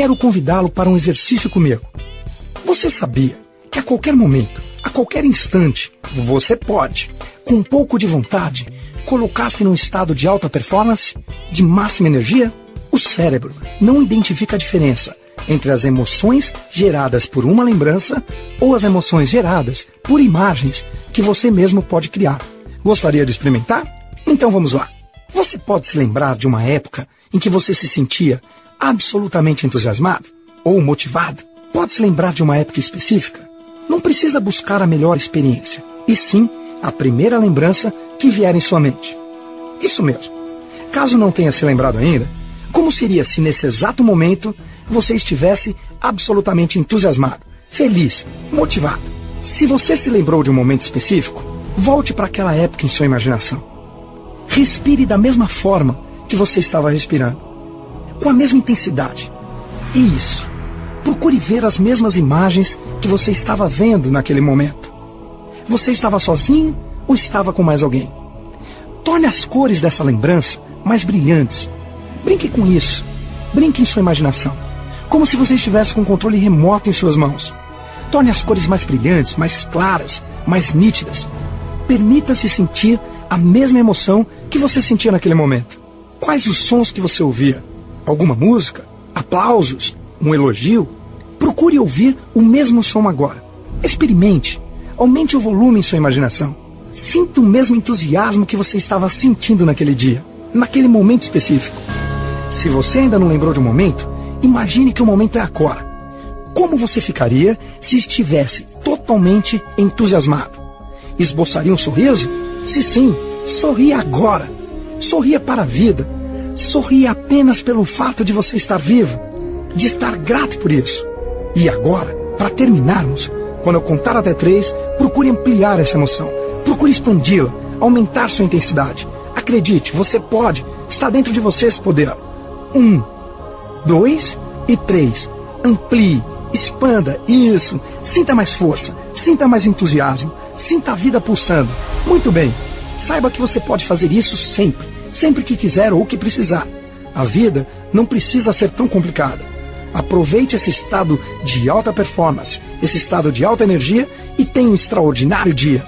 quero convidá-lo para um exercício comigo. Você sabia que a qualquer momento, a qualquer instante, você pode, com um pouco de vontade, colocar-se num estado de alta performance, de máxima energia? O cérebro não identifica a diferença entre as emoções geradas por uma lembrança ou as emoções geradas por imagens que você mesmo pode criar. Gostaria de experimentar? Então vamos lá. Você pode se lembrar de uma época em que você se sentia absolutamente entusiasmado ou motivado? Pode se lembrar de uma época específica? Não precisa buscar a melhor experiência, e sim a primeira lembrança que vier em sua mente. Isso mesmo. Caso não tenha se lembrado ainda, como seria se nesse exato momento você estivesse absolutamente entusiasmado, feliz, motivado? Se você se lembrou de um momento específico, volte para aquela época em sua imaginação. Respire da mesma forma que você estava respirando, com a mesma intensidade. Isso. Procure ver as mesmas imagens que você estava vendo naquele momento. Você estava sozinho ou estava com mais alguém? Torne as cores dessa lembrança mais brilhantes. Brinque com isso. Brinque em sua imaginação. Como se você estivesse com controle remoto em suas mãos. Torne as cores mais brilhantes, mais claras, mais nítidas. Permita-se sentir a mesma emoção que você sentia naquele momento. Quais os sons que você ouvia? Alguma música? Aplausos? Um elogio? Procure ouvir o mesmo som agora. Experimente. Aumente o volume em sua imaginação. Sinta o mesmo entusiasmo que você estava sentindo naquele dia, naquele momento específico. Se você ainda não lembrou de um momento, imagine que o momento é agora. Como você ficaria se estivesse totalmente entusiasmado? Esboçaria um sorriso? Se sim, sorria agora. Sorria para a vida. Sorria apenas pelo fato de você estar vivo, de estar grato por isso. E agora, para terminarmos, quando eu contar até três, procure ampliar essa emoção. Procure expandi-la, aumentar sua intensidade. Acredite, você pode. Está dentro de você esse poder. Um, dois e três. Amplie, expanda, isso. Sinta mais força, sinta mais entusiasmo, sinta a vida pulsando. Muito bem. Saiba que você pode fazer isso sempre, sempre que quiser ou que precisar. A vida não precisa ser tão complicada. Aproveite esse estado de alta performance, esse estado de alta energia e tenha um extraordinário dia.